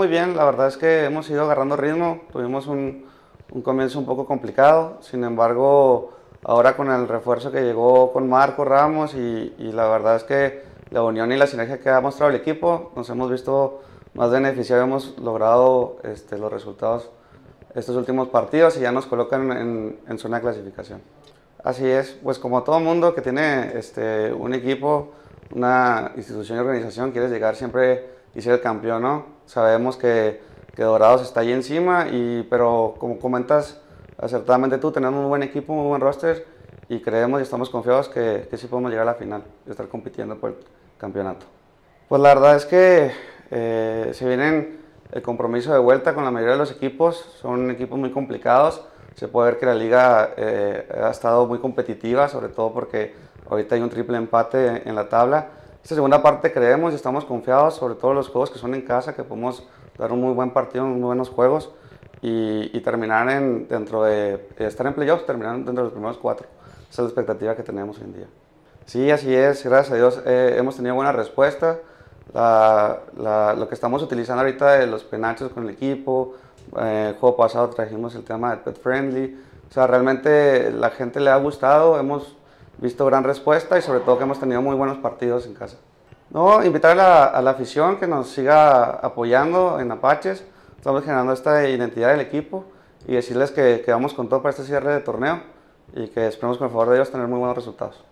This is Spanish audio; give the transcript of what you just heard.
muy bien, la verdad es que hemos ido agarrando ritmo, tuvimos un, un comienzo un poco complicado, sin embargo, ahora con el refuerzo que llegó con Marco Ramos y, y la verdad es que la unión y la sinergia que ha mostrado el equipo, nos hemos visto más beneficiados, hemos logrado este, los resultados estos últimos partidos y ya nos colocan en, en zona de clasificación. Así es, pues como todo mundo que tiene este, un equipo, una institución y organización, quieres llegar siempre y ser el campeón, ¿no? Sabemos que, que Dorados está ahí encima, y, pero como comentas acertadamente tú, tenemos un buen equipo, un buen roster y creemos y estamos confiados que, que sí podemos llegar a la final y estar compitiendo por el campeonato. Pues la verdad es que eh, se vienen el compromiso de vuelta con la mayoría de los equipos, son equipos muy complicados, se puede ver que la liga eh, ha estado muy competitiva, sobre todo porque ahorita hay un triple empate en la tabla. Esta segunda parte creemos y estamos confiados, sobre todo los juegos que son en casa, que podemos dar un muy buen partido, muy buenos juegos y, y terminar en, dentro de estar en playoffs, terminar dentro de los primeros cuatro. Esa es la expectativa que tenemos hoy en día. Sí, así es, gracias a Dios eh, hemos tenido buena respuesta. La, la, lo que estamos utilizando ahorita de los penachos con el equipo, eh, el juego pasado trajimos el tema del pet friendly, o sea, realmente la gente le ha gustado, hemos visto gran respuesta y sobre todo que hemos tenido muy buenos partidos en casa. No, invitar a la, afición que nos siga apoyando en Apaches, estamos generando esta identidad del equipo y decirles que, que vamos con todo para este cierre de torneo y que esperemos con el favor de Dios tener muy buenos resultados.